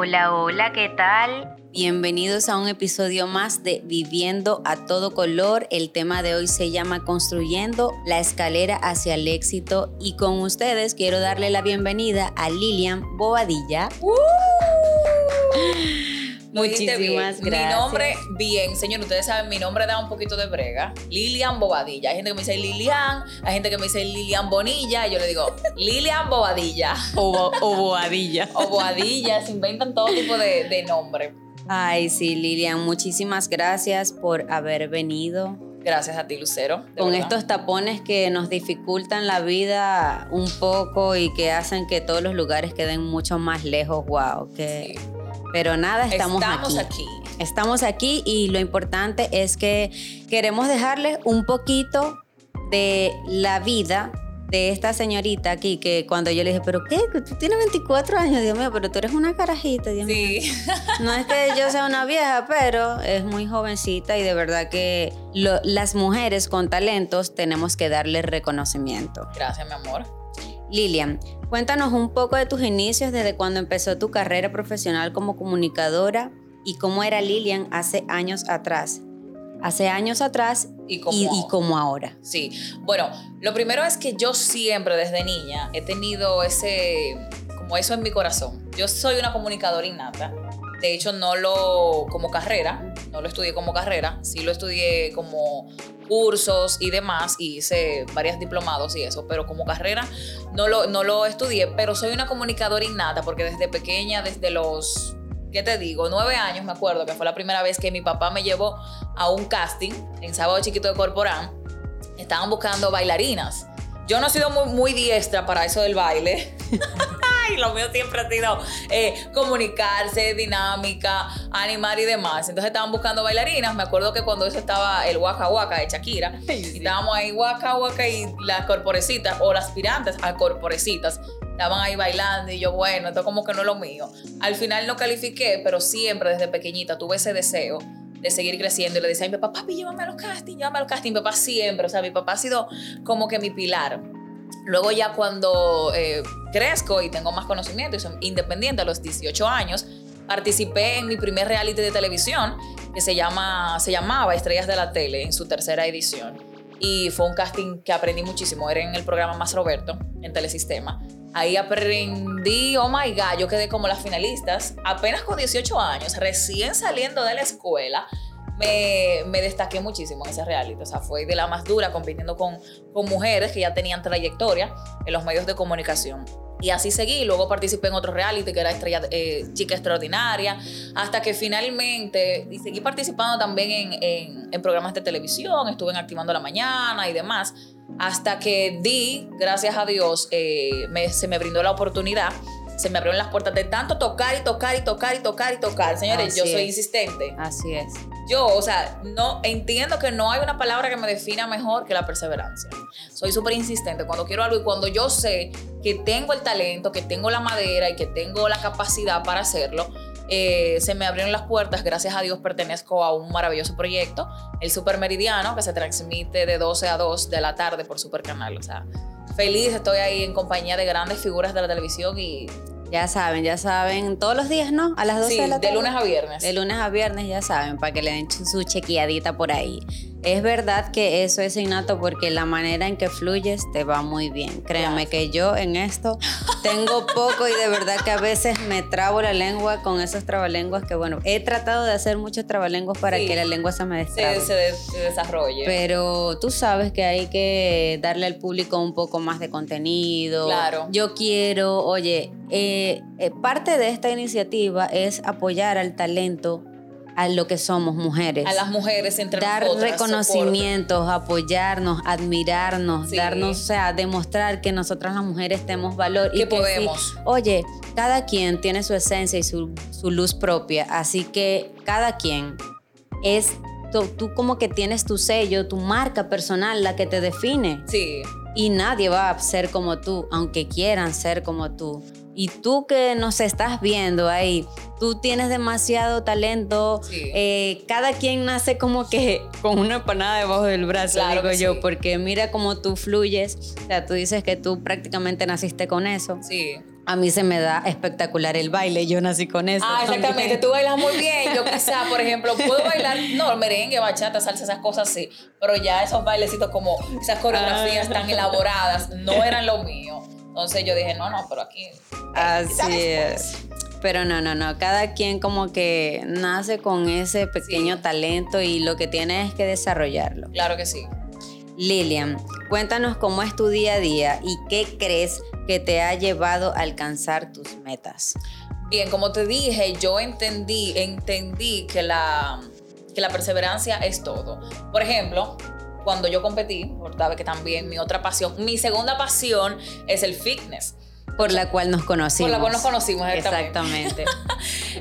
Hola, hola, ¿qué tal? Bienvenidos a un episodio más de Viviendo a todo color. El tema de hoy se llama Construyendo la escalera hacia el éxito y con ustedes quiero darle la bienvenida a Lilian Bobadilla. ¡Uh! Muchísimas bien. gracias. Mi nombre, bien, señor, ustedes saben, mi nombre da un poquito de brega. Lilian Bobadilla. Hay gente que me dice Lilian, hay gente que me dice Lilian Bonilla. Y yo le digo Lilian Bobadilla. O, o Bobadilla. O Boadilla. Se inventan todo tipo de, de nombre. Ay, sí, Lilian, muchísimas gracias por haber venido. Gracias a ti, Lucero. Con verdad. estos tapones que nos dificultan la vida un poco y que hacen que todos los lugares queden mucho más lejos, wow. Que... Sí. Pero nada, estamos, Estamos aquí. aquí. Estamos aquí y lo importante es que queremos dejarles un poquito de la vida de esta señorita aquí, que cuando yo le dije, pero qué, tú tienes 24 años, Dios mío, pero tú eres una carajita, Dios mío. Sí. No es que yo sea una vieja, pero es muy jovencita y de verdad que lo- las mujeres con talentos tenemos que darle reconocimiento. Gracias, mi amor. Lilian, cuéntanos un poco de tus inicios desde cuando empezó tu carrera profesional como comunicadora y cómo era Lilian hace años atrás. Hace años atrás Y como, y, y como ahora. Sí. Bueno, lo primero es que yo siempre desde niña he tenido ese, como eso en mi corazón. Yo soy una comunicadora innata. De hecho, no lo como carrera, no lo estudié como carrera, sí lo estudié como cursos y demás, y hice varios diplomados y eso, pero como carrera no lo, no lo estudié, pero soy una comunicadora innata porque desde pequeña, desde los, ¿qué te digo? Nueve años me acuerdo que fue la primera vez que mi papá me llevó a un casting en Sábado Chiquito de Corporán. Estaban buscando bailarinas. Yo no he sido muy, muy diestra para eso del baile. Ay, lo mío siempre ha sido eh, comunicarse, dinámica, animar y demás. Entonces estaban buscando bailarinas. Me acuerdo que cuando eso estaba el Waka Waka de Shakira, y estábamos ahí Waka Waka y las corporecitas o las aspirantes a corporecitas estaban ahí bailando y yo, bueno, esto como que no es lo mío. Al final no califiqué, pero siempre desde pequeñita tuve ese deseo de seguir creciendo y le decía a mi papá, papi, llévame a los castings, llévame a los castings. Mi papá siempre, o sea, mi papá ha sido como que mi pilar. Luego ya cuando eh, crezco y tengo más conocimiento y soy independiente a los 18 años, participé en mi primer reality de televisión que se, llama, se llamaba Estrellas de la Tele en su tercera edición. Y fue un casting que aprendí muchísimo. Era en el programa Más Roberto, en Telesistema. Ahí aprendí, oh my God, yo quedé como las finalistas, apenas con 18 años, recién saliendo de la escuela. Me, me destaqué muchísimo en ese reality. O sea, fue de la más dura compitiendo con, mujeres que ya tenían trayectoria en los medios de comunicación. Y así seguí. Luego participé en otro reality que era Estrella, eh, Chica Extraordinaria. Hasta que finalmente, y seguí participando también en programas de televisión. Estuve en Activando la Mañana y demás. Hasta que di, gracias a Dios, eh, me- se me brindó la oportunidad. Se me abrieron las puertas de tanto tocar y tocar y tocar y tocar y tocar. Señores, Así yo soy es. insistente Así es. yo, o sea, no entiendo que no hay una palabra que me defina mejor que la perseverancia. Soy súper insistente cuando quiero algo y cuando yo sé que tengo el talento, que tengo la madera y que tengo la capacidad para hacerlo, eh, se me abrieron las puertas. Gracias a Dios pertenezco a un maravilloso proyecto, el Super Meridiano, que se transmite de 12 a 2 de la tarde por Super Canal. O sea, feliz, estoy ahí en compañía de grandes figuras de la televisión y Ya saben, ya saben, todos los días, ¿no? A las 12 sí, de la tarde. de lunes a viernes. De lunes a viernes, ya saben, para que le den su chequeadita por ahí. Es verdad que eso es innato porque la manera en que fluyes te va muy bien. Créeme Gracias. que yo en esto tengo poco y de verdad que a veces me trabo la lengua con esos trabalenguas que, bueno, he tratado de hacer muchos trabalenguas para Sí. que la lengua se me destrabe. se, se de- se desarrolle. Pero tú sabes que hay que darle al público un poco más de contenido. Claro. Yo quiero, oye, eh, eh, parte de esta iniciativa es apoyar al talento, a lo que somos mujeres. a las mujeres entre Dar nosotras, reconocimientos, apoyarnos, admirarnos, Sí. darnos, o sea, demostrar que nosotras las mujeres tenemos valor y Que sí, podemos. oye, cada quien tiene su esencia y su, su luz propia, así que cada quien es, tú, tú como que tienes tu sello, tu marca personal, la que te define. Sí, Y nadie va a ser como tú, aunque quieran ser como tú. Y tú que nos estás viendo ahí, tú tienes demasiado talento. Sí. Eh, cada quien nace como que con una empanada debajo del brazo, Claro digo yo, sí. porque mira cómo tú fluyes. O sea, tú dices que tú prácticamente naciste con eso. sí. A mí se me da espectacular el baile, yo nací con eso. Ah, exactamente, tú bailas muy bien. Yo quizá, por ejemplo, puedo bailar, no, merengue, bachata, salsa, esas cosas sí, pero ya esos bailecitos como esas coreografías Ah. tan elaboradas no eran lo mío. Entonces yo dije, no, no, pero aquí... eh, Así después. es. Pero no, no, no. Cada quien como que nace con ese pequeño Sí. talento y lo que tiene es que desarrollarlo. Claro que sí. Lilian, cuéntanos cómo es tu día a día y qué crees que te ha llevado a alcanzar tus metas. Bien, como te dije, yo entendí, entendí que la, que la perseverancia es todo. Por ejemplo, cuando yo competí, sabes que también mi otra pasión, mi segunda pasión es el fitness. Por la cual nos conocimos. Por la cual nos conocimos, exactamente. Exactamente.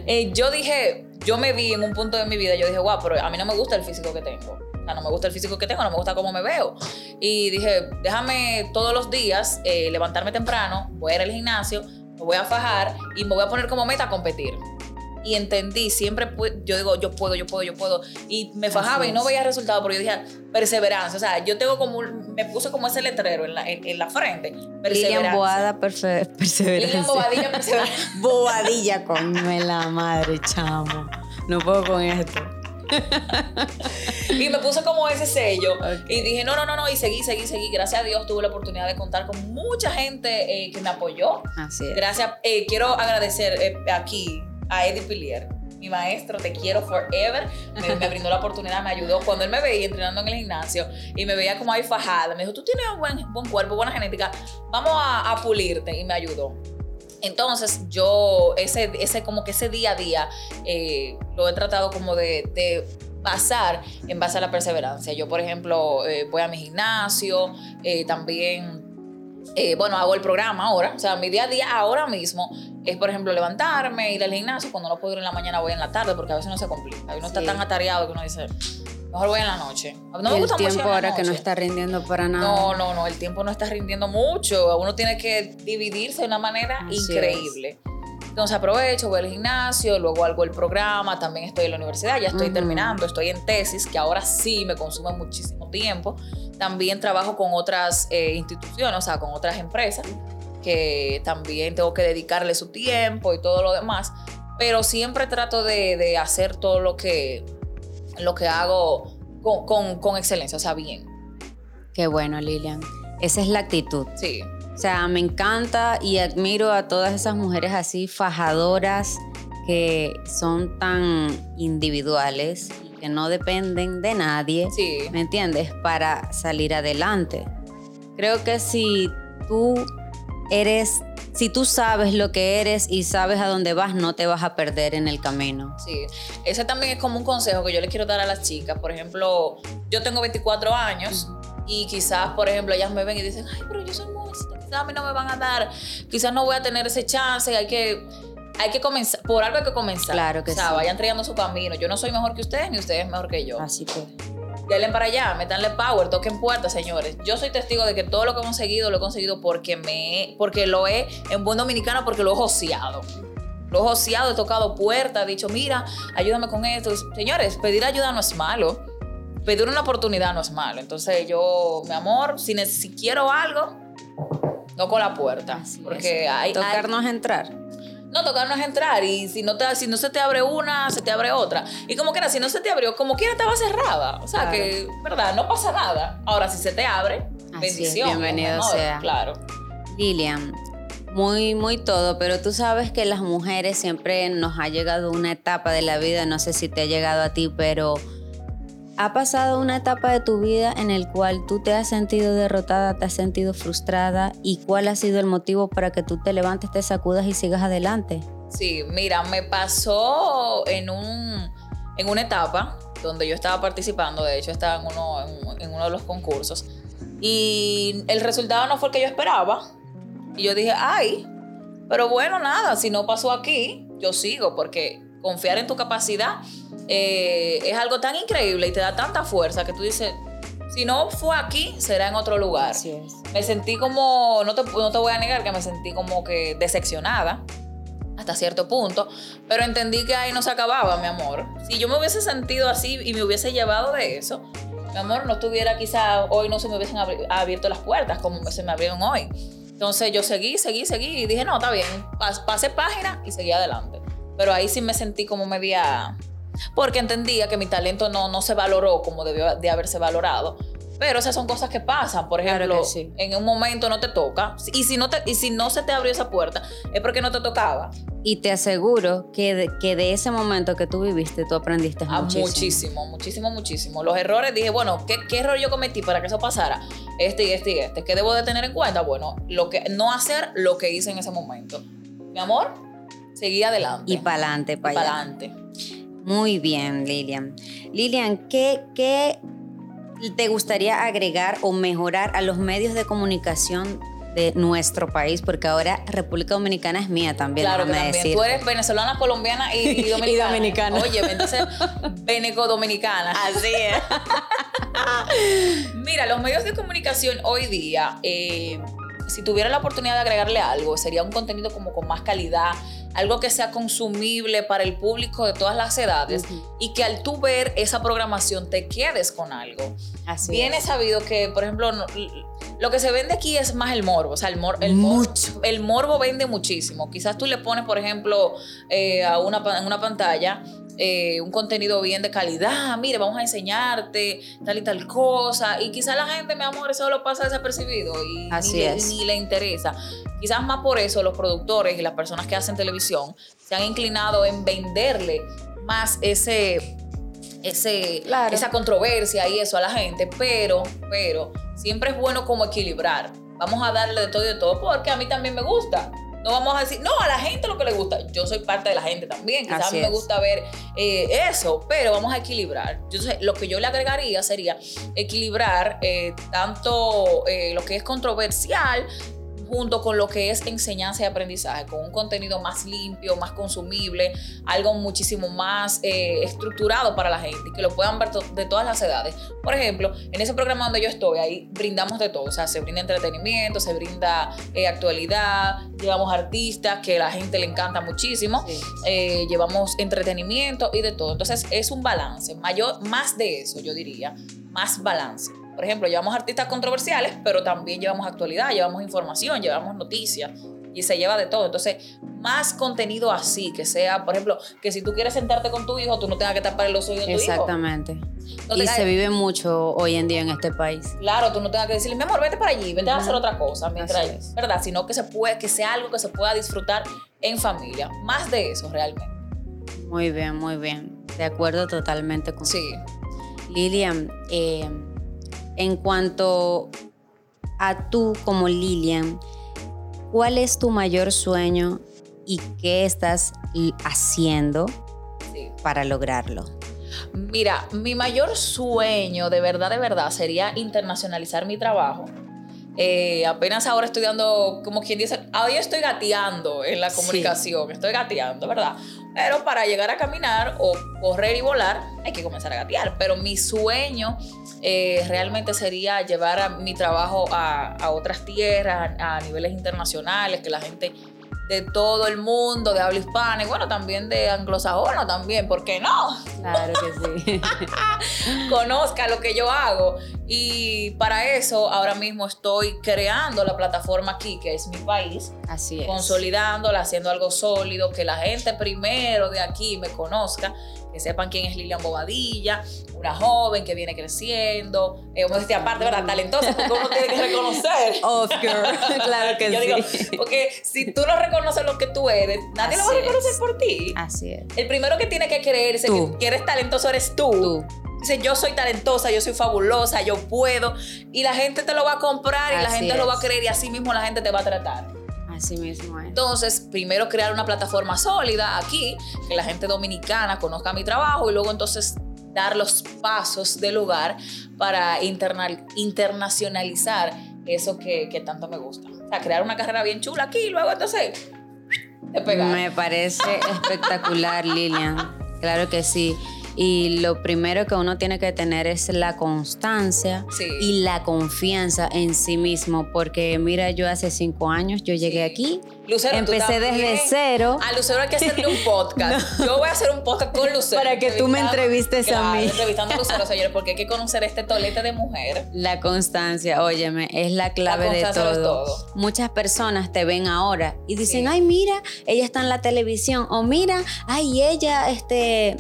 Eh, yo dije, yo me vi en un punto de mi vida, yo dije, wow, pero a mí no me gusta el físico que tengo. O sea, no me gusta el físico que tengo, no me gusta cómo me veo. Y dije, déjame todos los días eh, levantarme temprano, voy a ir al gimnasio, me voy a fajar y me voy a poner como meta competir. Y entendí, siempre yo digo, yo puedo, yo puedo, yo puedo. Y me fajaba Así y no veía resultados, pero yo dije, perseverancia. O sea, yo tengo como, me puse como ese letrero en la, en, en la frente. Lilian Perseverancia. Boada perfe- perseverancia. Lilian Bobadilla, perseverancia. De la madre, chamo. No puedo con esto. Y me puse como ese sello. Y dije, no, no, no, no. Y seguí, seguí, seguí. Gracias a Dios tuve la oportunidad de contar con mucha gente eh, que me apoyó. Así es. Gracias. eh, quiero agradecer eh, aquí a Eddie Pilier. Mi maestro, te quiero forever. Me, brindó la oportunidad, me ayudó. Cuando él me veía entrenando en el gimnasio y me veía como ahí fajada, me dijo, tú tienes un buen, buen cuerpo, buena genética, vamos a, pulirte. Y me ayudó. Entonces yo, ese, ese como que ese día a día, eh, lo he tratado como de, de pasar en base a la perseverancia. Yo, por ejemplo, eh, voy a mi gimnasio, eh, también, eh, bueno, hago el programa ahora. O sea, mi día a día ahora mismo es, por ejemplo, levantarme, ir al gimnasio. Cuando no puedo ir en la mañana, voy en la tarde, porque a veces no se complica. Uno está Sí. tan atareado que uno dice, mejor voy en la noche. No me el gusta mucho tiempo ahora que no está rindiendo para nada. No, no, no, el tiempo no está rindiendo mucho. Uno tiene que dividirse de una manera Así increíble. Entonces aprovecho, voy al gimnasio, luego hago el programa, también estoy en la universidad, ya estoy terminando, estoy en tesis, que ahora sí me consume muchísimo tiempo. También trabajo con otras eh, instituciones, o sea, con otras empresas, que también tengo que dedicarle su tiempo y todo lo demás. Pero siempre trato de, de hacer todo lo que, lo que hago con, con- con excelencia, o sea, bien. Qué bueno, Lilian. Esa es la actitud. Sí. O sea, me encanta y admiro a todas esas mujeres así fajadoras que son tan individuales y que no dependen de nadie, Sí. ¿me entiendes? Para salir adelante. Creo que si tú eres, si tú sabes lo que eres y sabes a dónde vas, no te vas a perder en el camino. Sí, ese también es como un consejo que yo le quiero dar a las chicas. Por ejemplo, yo tengo 24 años y quizás, por ejemplo, ellas me ven y dicen, ay, pero yo soy música, quizás a mí no me van a dar, quizás no voy a tener ese chance, hay que, hay que comenzar, por algo hay que comenzar. Claro que o sea, sí. vayan trayendo su camino. Yo no soy mejor que ustedes, ni ustedes mejor que yo. Así que, Denle para allá, metanle power, toquen puertas, señores. Yo soy testigo de que todo lo que he conseguido lo he conseguido porque me porque lo he, en buen dominicano, porque lo he joseado. Lo he joseado, he tocado puertas, he dicho, mira, ayúdame con esto. Señores, pedir ayuda no es malo. Pedir una oportunidad no es malo. Entonces yo, mi amor, si, si quiero algo, toco la puerta. así porque es. hay, hay- tocarnos entrar. no, tocarnos entrar y si no, te, si no se te abre una, se te abre otra. Y como quiera, si no se te abrió, como quiera estaba cerrada. O sea Claro. que, ¿verdad? No pasa nada. Ahora, si se te abre, Así es, bendición. bienvenido mi amor, sea. Claro. Lilian, muy, muy todo, pero tú sabes que las mujeres siempre nos ha llegado una etapa de la vida, no sé si te ha llegado a ti, pero ha pasado una etapa de tu vida en el cual tú te has sentido derrotada, te has sentido frustrada y cuál ha sido el motivo para que tú te levantes, te sacudas y sigas adelante. Sí, mira, me pasó en, un, en una etapa donde yo estaba participando, de hecho estaba en uno, en, en uno de los concursos, y el resultado no fue el que yo esperaba. Y yo dije, ay, pero bueno, nada, si no pasó aquí, yo sigo, porque confiar en tu capacidad eh, es algo tan increíble y te da tanta fuerza que tú dices, si no fue aquí, será en otro lugar. es. Me sentí como, no te, no te voy a negar que me sentí como que decepcionada hasta cierto punto, pero entendí que ahí no se acababa, mi amor. Si yo me hubiese sentido así y me hubiese llevado de eso, mi amor, no estuviera quizá hoy no se me hubiesen abierto las puertas como se me abrieron hoy. Entonces yo seguí, seguí, seguí y dije, no, está bien, pas- pasé página y seguí adelante. Pero ahí sí me sentí como media... Porque entendía que mi talento no, no se valoró como debió de haberse valorado. Pero esas son cosas que pasan. Por Claro ejemplo, que sí. en un momento no te toca. Y si no, te, y si no se te abrió esa puerta, es porque no te tocaba. Y te aseguro que de, que de ese momento que tú viviste, tú aprendiste Ah, muchísimo. muchísimo, muchísimo, muchísimo. Los errores, dije, bueno, ¿qué, ¿qué error yo cometí para que eso pasara? Este y este y este. ¿Qué debo de tener en cuenta? Bueno, lo que, no hacer lo que hice en ese momento. Mi amor, seguí adelante. Y para adelante, para allá. adelante. Muy bien, Lilian. Lilian, ¿qué, ¿qué te gustaría agregar o mejorar a los medios de comunicación de nuestro país? Porque ahora República Dominicana es mía también, Claro que también. Tú eres venezolana, colombiana y, y dominicana. dominicana. Oye, entonces, veneco-dominicana. Así es. Mira, los medios de comunicación hoy día, eh, si tuviera la oportunidad de agregarle algo, sería un contenido como con más calidad, algo que sea consumible para el público de todas las edades y que al tú ver esa programación te quedes con algo. Así Bien es. sabido que, por ejemplo, no- lo que se vende aquí es más el morbo. O sea, el, mor- el, mor- Mucho. el morbo vende muchísimo. Quizás tú le pones, por ejemplo, eh, a una, en una pantalla eh, un contenido bien de calidad. Mire, vamos a enseñarte tal y tal cosa. Y quizás la gente, mi amor, eso lo pasa desapercibido y Así ni, le- es. ni le interesa. Quizás más por eso los productores y las personas que hacen televisión se han inclinado en venderle más ese ese, Claro. esa controversia y eso a la gente, pero, pero siempre es bueno como equilibrar. Vamos a darle de todo y de todo porque a mí también me gusta. No vamos a decir, no, a la gente lo que le gusta. Yo soy parte de la gente también. Quizás a Así mí me es. gusta ver eh, eso, pero vamos a equilibrar. Entonces, lo que yo le agregaría sería equilibrar eh, tanto eh, lo que es controversial junto con lo que es enseñanza y aprendizaje, con un contenido más limpio, más consumible, algo muchísimo más eh, estructurado para la gente y que lo puedan ver to- de todas las edades. Por ejemplo, en ese programa donde yo estoy, ahí brindamos de todo, o sea, se brinda entretenimiento, se brinda eh, actualidad, llevamos artistas que a la gente le encanta muchísimo, Sí. eh, llevamos entretenimiento y de todo. Entonces es un balance, mayor, más de eso, yo diría, más balance. Por ejemplo, llevamos artistas controversiales, pero también llevamos actualidad, llevamos información, llevamos noticias y se lleva de todo. Entonces, más contenido así, que sea, por ejemplo, que si tú quieres sentarte con tu hijo, tú no tengas que tapar los oídos de tu hijo. Exactamente. No y se vive mucho hoy en día en este país. Claro, tú no tengas que decirle, mi amor, vete para allí, vete a hacer otra cosa, mientras, es. ¿verdad? Sino que se puede, que sea algo que se pueda disfrutar en familia. Más de eso, realmente. Muy bien, muy bien. De acuerdo totalmente con Sí. Lilian, eh, en cuanto a tú como Lilian, ¿cuál es tu mayor sueño y qué estás haciendo sí. para lograrlo? Mira, mi mayor sueño, de verdad, de verdad, sería internacionalizar mi trabajo. Eh, apenas ahora estudiando, como quien dice, hoy estoy gateando en la Sí. comunicación, estoy gateando, ¿verdad? Pero para llegar a caminar o correr y volar, hay que comenzar a gatear. Pero mi sueño eh, realmente sería llevar a mi trabajo a, a otras tierras, a, a niveles internacionales, que la gente de todo el mundo, de habla hispana y bueno, también de anglosajona también, ¿por qué no? Claro que sí. conozca lo que yo hago. Y para eso ahora mismo estoy creando la plataforma aquí, que es mi país, Así es. consolidándola, haciendo algo sólido, que la gente primero de aquí me conozca, que sepan quién es Lilian Bobadilla, una joven que viene creciendo, eh, aparte, ¿verdad? Talentosa, porque uno tiene que reconocer. Girl. claro que Yo sí. digo, porque si tú no reconoces lo que tú eres, nadie lo va a reconocer es. por ti. Así es. El primero que tiene que creerse Tú. que, eres talentoso eres tú. Tú. Dice, yo soy talentosa, yo soy fabulosa, yo puedo. Y la gente te lo va a comprar y la gente lo va a creer y así mismo la gente te va a tratar. Así mismo es. Entonces, primero crear una plataforma sólida aquí, que la gente dominicana conozca mi trabajo y luego entonces dar los pasos del lugar para internal- internacionalizar eso que, que tanto me gusta. O sea, crear una carrera bien chula aquí y luego entonces despegar. Me parece espectacular, Lilian. Claro que sí. Y lo primero que uno tiene que tener es la constancia Sí. y la confianza en sí mismo. Porque mira, yo hace cinco años, yo llegué aquí, Lucero, empecé desde cero. A Lucero hay que hacerle un podcast. Yo voy a hacer un podcast con Lucero. Para que tú me entrevistes a mí. Entrevistando a Lucero, señores, porque hay que conocer este tolete de mujer. La constancia, óyeme, es la clave de lo es todo. todo. Muchas personas te ven ahora y dicen, Sí. ay, mira, ella está en la televisión. O mira, ay, ella, este,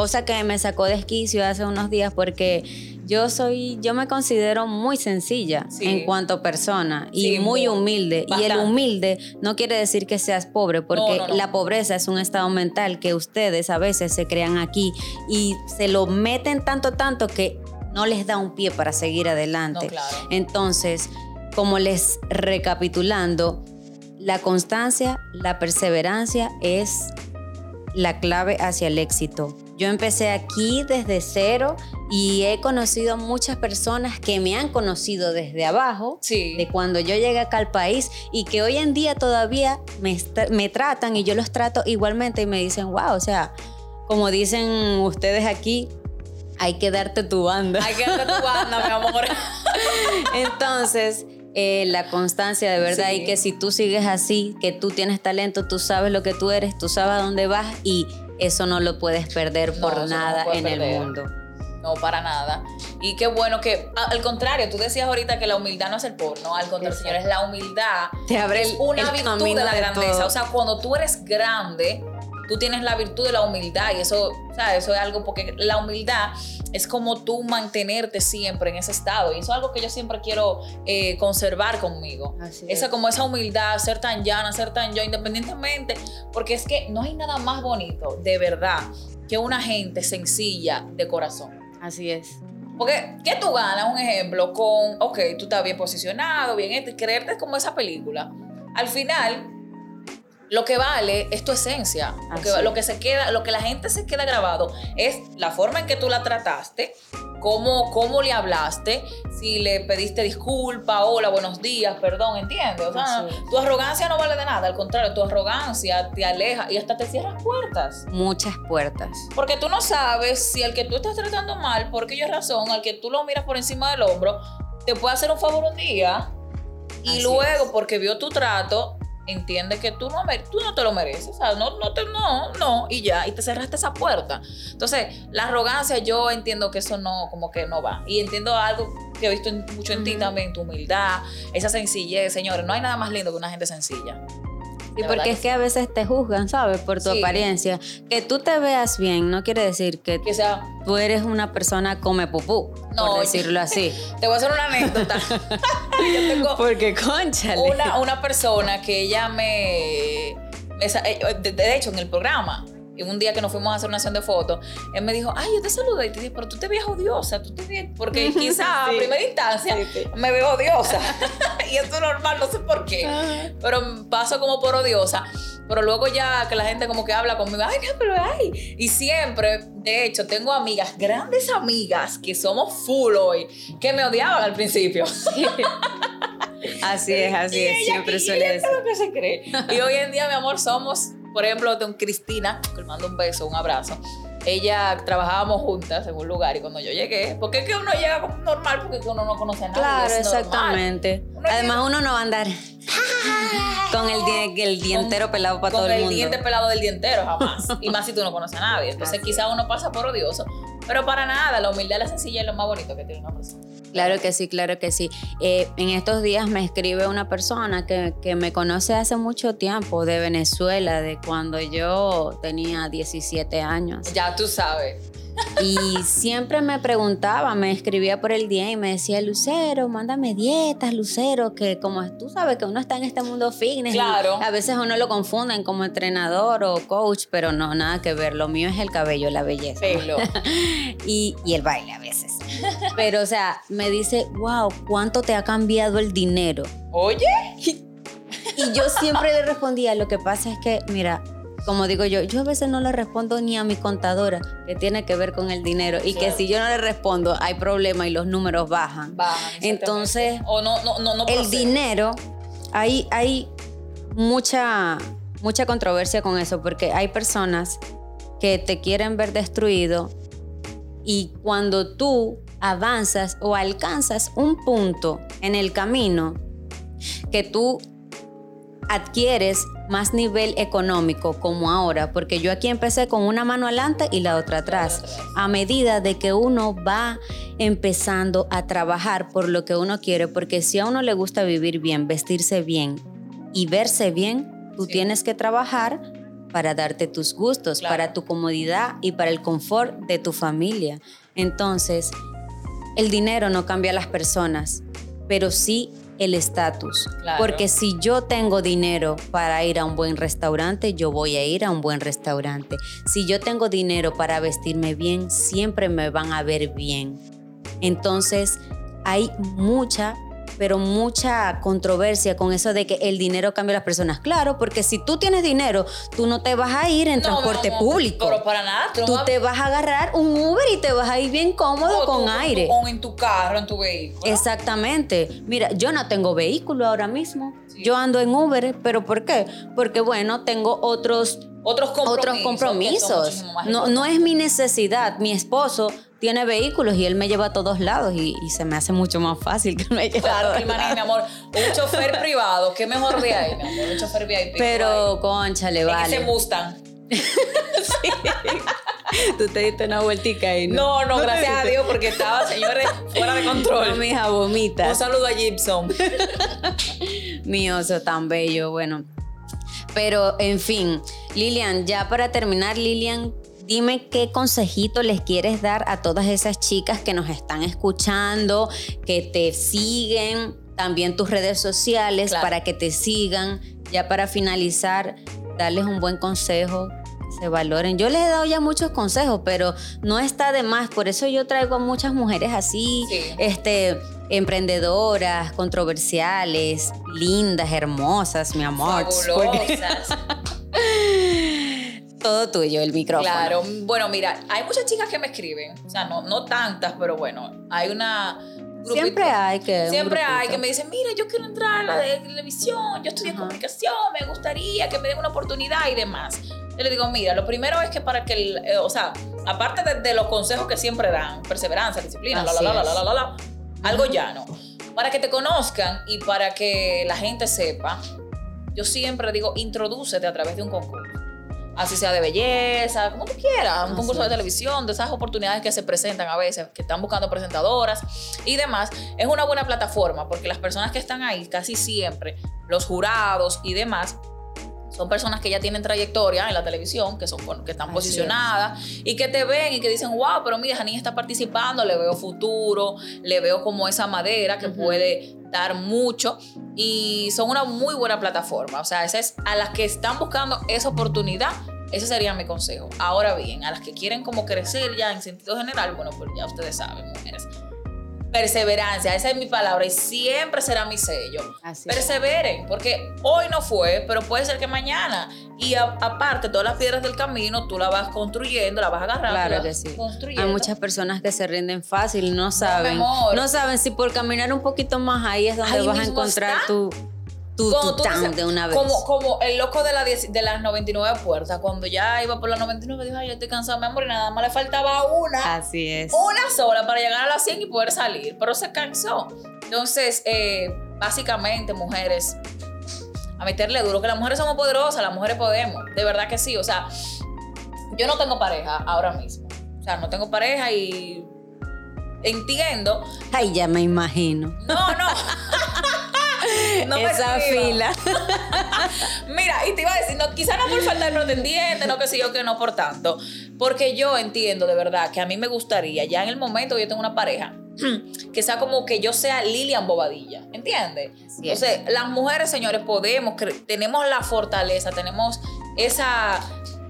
cosa que me sacó de esquicio hace unos días porque yo soy, yo me considero muy sencilla Sí. en cuanto a persona y Sí, muy humilde. Y el humilde no quiere decir que seas pobre, porque No, no, no. la pobreza es un estado mental que ustedes a veces se crean aquí y se lo meten tanto, tanto que no les da un pie para seguir adelante. Claro. Entonces, como les recapitulando, la constancia, la perseverancia es la clave hacia el éxito. Yo empecé aquí desde cero y he conocido muchas personas que me han conocido desde abajo, Sí. de cuando yo llegué acá al país y que hoy en día todavía me, me tratan y yo los trato igualmente y me dicen, wow, o sea, como dicen ustedes aquí, hay que darte tu banda. Hay que darte tu banda, mi amor. Entonces, eh, la constancia de verdad Sí. y que si tú sigues así, que tú tienes talento, tú sabes lo que tú eres, tú sabes a dónde vas y eso no lo puedes perder por no nada en el mundo. No, para nada. Y qué bueno que, al contrario, tú decías ahorita que la humildad no es el porno. Al contrario, Exacto. señores, la humildad Te abre es una el virtud de la de grandeza. O sea, cuando tú eres grande, tú tienes la virtud de la humildad. Y eso, sea, eso es algo porque la humildad es como tú mantenerte siempre en ese estado. Y eso es algo que yo siempre quiero eh, conservar conmigo. Así esa es. como esa humildad, ser tan llana, ser tan yo, independientemente, porque es que no hay nada más bonito, de verdad, que una gente sencilla de corazón. Así es. Porque, ¿qué tú ganas? Un ejemplo con, ok, tú estás bien posicionado, bien creerte como esa película. Al final, lo que vale es tu esencia. Lo que, Así lo que se queda, lo que la gente se queda grabado es la forma en que tú la trataste, cómo, cómo le hablaste, si le pediste disculpa, hola, buenos días, perdón, ¿entiendes? O sea, Así es. tu arrogancia no vale de nada, al contrario, tu arrogancia te aleja y hasta te cierras puertas. Muchas puertas. Porque tú no sabes si el que tú estás tratando mal, por aquella razón, al que tú lo miras por encima del hombro, te puede hacer un favor un día y Así luego, porque vio tu trato, entiende que tú no, tú no te lo mereces. O sea, no, no, te, no, no, y ya, y te cerraste esa puerta. Entonces, la arrogancia, yo entiendo que eso no, como que no va. Y entiendo algo que he visto en- mucho en ti también, tu humildad, esa sencillez, señores. No hay nada más lindo que una gente sencilla. Y porque es que que a veces te juzgan, ¿sabes? Por tu Sí. apariencia. Que tú te veas bien no quiere decir que Que sea, tú eres una persona come pupú, No, por decirlo así. te voy a hacer una anécdota. yo tengo, Porque, conchale. una, una persona que ella me, eh, de, hecho en el programa un día que nos fuimos a hacer una sesión de fotos él me dijo ay yo te saludé y te dije pero tú te ves odiosa tú te ves porque quizá Sí. a primera instancia Sí, sí. me veo odiosa y esto es normal no sé por qué pero paso como por odiosa pero luego ya que la gente como que habla conmigo, ay, no, pero ay. Y siempre, de hecho, tengo amigas, grandes amigas, que somos full hoy, que me odiaban al principio. Así es, así Y es. ella- Siempre y suele decir. lo que se cree. Y hoy en día, mi amor, somos, por ejemplo, con Cristina, que le mando un beso, un abrazo. Ella trabajábamos juntas en un lugar y cuando yo llegué, porque es que uno llega normal porque uno no conoce a nadie. Claro, exactamente. Uno Además, uno no va a andar con el, di- el dientero pelado para con todo el el mundo. diente pelado del dientero jamás. y más si tú no conoces a nadie. Entonces Así quizá uno pasa por odioso. Pero para nada, la humildad la sencilla es lo más bonito que tiene una persona. Claro que sí, claro que sí. Eh, en estos días me escribe una persona que, que me conoce hace mucho tiempo de Venezuela, de cuando yo tenía 17 años. Ya tú sabes. Y siempre me preguntaba, me escribía por el día y me decía, Lucero, mándame dietas, Lucero, que como tú sabes que uno está en este mundo fitness. Claro. A veces uno lo confunden como entrenador o coach, pero no, nada que ver. Lo mío es el cabello, la belleza. Pelo. y, y el baile a veces. Pero, o sea, me dice, wow, ¿cuánto te ha cambiado el dinero? Oye, Y yo siempre le respondía, lo que pasa es que, mira, como digo yo, yo a veces no le respondo ni a mi contadora, que tiene que ver con el dinero, y que si yo no le respondo, hay problema y los números bajan. Entonces, o no, no, no, no El procede. dinero, hay, hay mucha, mucha controversia con eso, porque hay personas que te quieren ver destruido Y cuando tú avanzas o alcanzas un punto en el camino que tú adquieres más nivel económico como ahora, porque yo aquí empecé con una mano adelante y la otra atrás, a medida de que uno va empezando a trabajar por lo que uno quiere, porque si a uno le gusta vivir bien, vestirse bien y verse bien, tú tienes que trabajar para darte tus gustos, para tu comodidad y para el confort de tu familia. Entonces, el dinero no cambia a las personas, pero sí el estatus. Porque si yo tengo dinero para ir a un buen restaurante, yo voy a ir a un buen restaurante. Si yo tengo dinero para vestirme bien, siempre me van a ver bien. Entonces, hay mucha pero mucha controversia con eso de que el dinero cambia a las personas. Claro, porque si tú tienes dinero, tú no te vas a ir en transporte público. Pero para nada. Tú, te vas a agarrar un Uber y te vas a ir bien cómodo con aire. O en tu carro, en tu vehículo. Exactamente. Mira, yo no tengo vehículo ahora mismo. Yo ando en Uber, pero ¿por qué? Porque bueno, tengo otros otros compromisos. Otros compromisos. No, no es mi necesidad. Mi esposo tiene vehículos y él me lleva a todos lados y, se me hace mucho más fácil que me lleve Claro, mi amor, un chofer privado, qué mejor de ahí, mi amor, un chofer VIP. Pero, concha, le vale. ese Mustang. sí. Tú te diste una vueltica ahí, ¿no? No, no, gracias a Dios, porque estaba, señores, fuera de control. No, mija, vomita. Un saludo a Gibson. Mi oso tan bello, bueno. Pero, en fin, Lilian, ya para terminar, Lilian, dime qué consejito les quieres dar a todas esas chicas que nos están escuchando, que te siguen, también tus redes sociales para que te sigan. Ya para finalizar, darles un buen consejo, se valoren. Yo les he dado ya muchos consejos, pero no está de más. Por eso yo traigo a muchas mujeres así, este, emprendedoras, controversiales, lindas, hermosas, mi amor. Fabulosas. Todo tuyo, el micrófono. Claro. Bueno, mira, hay muchas chicas que me escriben. O sea, no, no tantas, pero bueno, hay una... Siempre hay que... Siempre hay que me dicen, mira, yo quiero entrar a la de televisión, yo estudié comunicación, me gustaría que me den una oportunidad y demás. Yo le digo, mira, lo primero es que para que, el, eh, o sea, aparte de, los consejos que siempre dan, perseverancia, disciplina, la, la, la, la, la, la, algo llano, para que te conozcan y para que la gente sepa, yo siempre digo, introdúcete a través de un concurso así sea de belleza, como tú quieras, un concurso de televisión, de esas oportunidades que se presentan a veces, que están buscando presentadoras y demás, es una buena plataforma porque las personas que están ahí casi siempre, los jurados y demás, son personas que ya tienen trayectoria en la televisión, que, son, que están posicionadas y que te ven y que dicen, wow, pero mira, Janine está participando, le veo futuro, le veo como esa madera que puede dar mucho y son una muy buena plataforma. O sea, esa es a las que están buscando esa oportunidad. Ese sería mi consejo. Ahora bien, a las que quieren como crecer ya en sentido general, bueno, pues ya ustedes saben, mujeres perseverancia, esa es mi palabra y siempre será mi sello. Perseveren, porque hoy no fue, pero puede ser que mañana. Y aparte, todas las piedras del camino tú las vas construyendo, las vas agarrando. Claro que sí. Hay muchas personas que se rinden fácil, no saben. No, saben si por caminar un poquito más ahí es donde vas a encontrar tu de una vez. Como, como el loco de, la de las 99 puertas, cuando ya iba por las 99, dijo, ay, yo estoy cansado, mi amor, y nada más le faltaba una. Así es. Una sola para llegar a las 100 y poder salir, pero se cansó. Entonces, eh, básicamente, mujeres, a meterle duro, que las mujeres somos poderosas, las mujeres podemos, de verdad que sí. O sea, yo no tengo pareja ahora mismo. O sea, no tengo pareja y entiendo. Ay, ya me imagino. No, no. no Esa fila. Mira, y te iba a decir, no, quizá no por falta de pretendiente, no que sé yo que no por tanto. Porque yo entiendo de verdad que a mí me gustaría, ya en el momento que yo tengo una pareja, que sea como que yo sea Lilian Bobadilla, ¿entiendes? Entonces, las mujeres, señores, podemos, tenemos la fortaleza, tenemos esa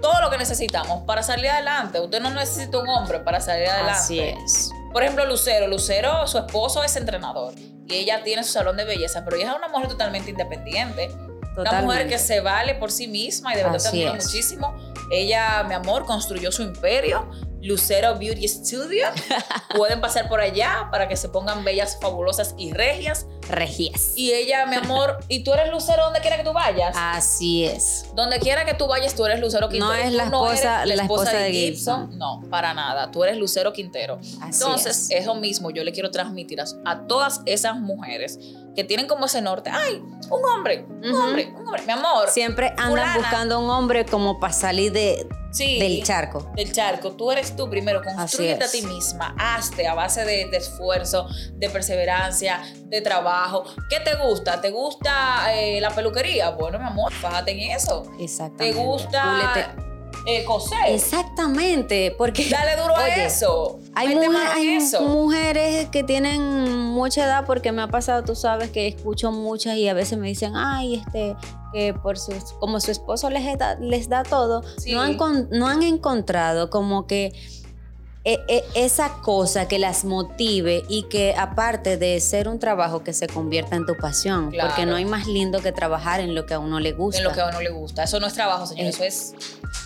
todo lo que necesitamos para salir adelante. Usted no necesita un hombre para salir adelante. Así es. Por ejemplo, Lucero. Lucero, su esposo es entrenador y ella tiene su salón de belleza, pero ella es una mujer totalmente independiente. Una mujer que se vale por sí misma y de verdad te muchísimo. Ella, mi amor, construyó su imperio. Lucero Beauty Studio. Pueden pasar por allá para que se pongan bellas, fabulosas y regias. Regias. Y ella, mi amor, y tú eres lucero donde quiera que tú vayas. Así es. Donde quiera que tú vayas, tú eres Lucero Quintero. No es la esposa- eres la esposa de Gibson. No, para nada. Tú eres Lucero Quintero. Así Entonces, es. eso mismo yo le quiero transmitir a, a todas esas mujeres que tienen como ese norte. Ay, un hombre, un hombre, un hombre. Mi amor. Siempre andan fulana, buscando un hombre como para salir de, sí, del charco. del charco. Tú eres tú primero. Construyete a ti misma. Hazte a base de, de esfuerzo, de perseverancia, de trabajo. ¿Qué te gusta? ¿Te gusta eh, la peluquería? Bueno, mi amor, fájate en eso. ¿Te Exactamente. gusta Púlete. Eh, coser? Exactamente, porque Dale duro a Oye, eso. Hay, Mete mu- mano en hay eso. mujeres que tienen mucha edad porque me ha pasado, tú sabes, que escucho muchas y a veces me dicen, ay, este, que por sus, como su esposo les da, les da todo, Sí. no, han, no han encontrado como que esa cosa que las motive y que aparte de ser un trabajo que se convierta en tu pasión, Claro. porque no hay más lindo que trabajar en lo que a uno le gusta. En lo que a uno le gusta. Eso no es trabajo, señor. Eh, Eso es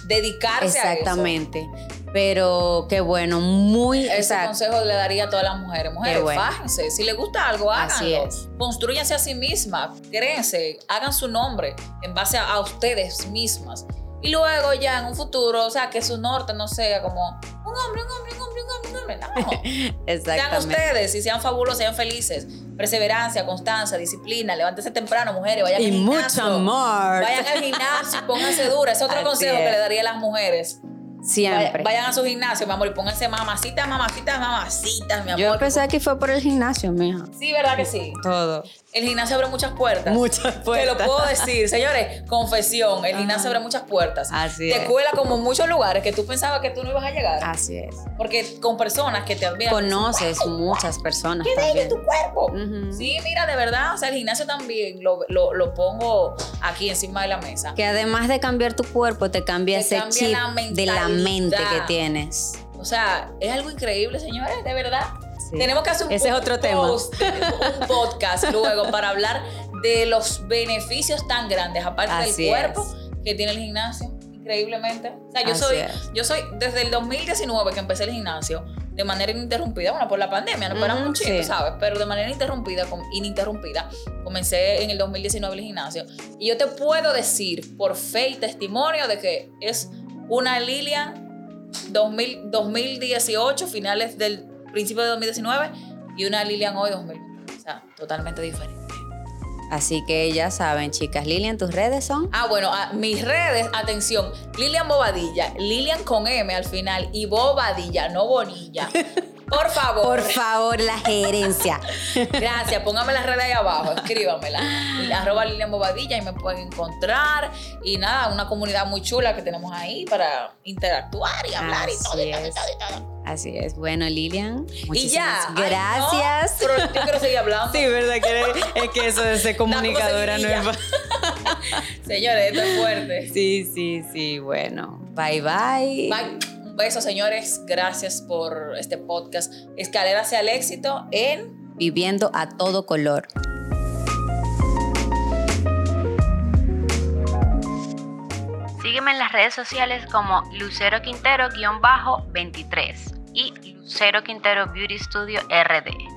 dedicarse Exactamente. Pero qué bueno, muy a. Ese exacto. consejo le daría a todas las mujeres. Mujeres, bueno. fájense. Si les gusta algo, háganlo. Construyanse a sí mismas. Créense. Hagan su nombre en base a, a ustedes mismas. Y luego ya en un futuro, o sea, que su norte no sea como hombre, un hombre, un hombre, un hombre, un hombre. No. Sean Exactamente. ustedes y sean fabulosos, sean felices. Perseverancia, constancia, disciplina. Levántense temprano, mujeres. Vayan Y al mucho gimnasio. amor. Vayan al gimnasio pónganse duras. Ese es otro Así consejo que le daría a las mujeres. Siempre. Vaya- Vayan a su gimnasio, mi amor, y pónganse mamacitas, mamacitas, mamacitas, mi amor. Yo empecé aquí fue por el gimnasio, mija. Sí, ¿verdad que sí? Todo. El gimnasio abre muchas puertas. Muchas Te lo puedo decir, señores, confesión, el gimnasio abre muchas puertas. Así Te es. cuela como muchos lugares que tú pensabas que tú no ibas a llegar. Así es. Porque con personas que te admiran. Conoces dicen, "Wow, muchas personas ¡Qué bello tu cuerpo! Sí, mira, de verdad, o sea, el gimnasio también lo, lo- lo pongo aquí encima de la mesa. Que además de cambiar tu cuerpo, te cambia Te ese cambia chip la de la mente que tienes. O sea, es algo increíble, señores, de verdad. Sí. Tenemos que hacer un, Ese es un otro tema. post, un podcast luego para hablar de los beneficios tan grandes, aparte Así del cuerpo es. que tiene el gimnasio, increíblemente. O sea, yo Así soy, es. yo soy desde el 2019 que empecé el gimnasio de manera ininterrumpida, bueno, por la pandemia, no Ujú, un chingo, sí. ¿sabes? Pero de manera ininterrumpida, com- ininterrumpida, comencé en el 2019 el gimnasio. Y yo te puedo decir por fe y testimonio de que es una Lilian 2000 2018, finales del principio de 2019, y una Lilian hoy 2020. O sea, totalmente diferente. Así que ya saben, chicas, Lilian, tus redes son. Ah, bueno, a- mis redes, atención, Lilian Bobadilla, Lilian con M al final y Bobadilla, no Bonilla. Por favor. Por favor, la gerencia. Gracias, póngame las redes ahí abajo, escríbamela. Arroba Lilian Bobadilla y me pueden encontrar. Y nada, una comunidad muy chula que tenemos ahí para interactuar y hablar y todo, y todo, y todo, y todo. Así es. Bueno, Lilian, Y muchísimas ya. Ay, gracias. no, pero yo quiero seguir hablando. ¿verdad? Que es que eso de ser comunicadora no es Señores, esto es fuerte. Sí, sí, sí. Bueno, bye bye. Bye. Un beso, señores. Gracias por este podcast. Escalera hacia el éxito en Viviendo a todo color. Sígueme en las redes sociales como Lucero Quintero-23 y Lucero Quintero Beauty Studio RD.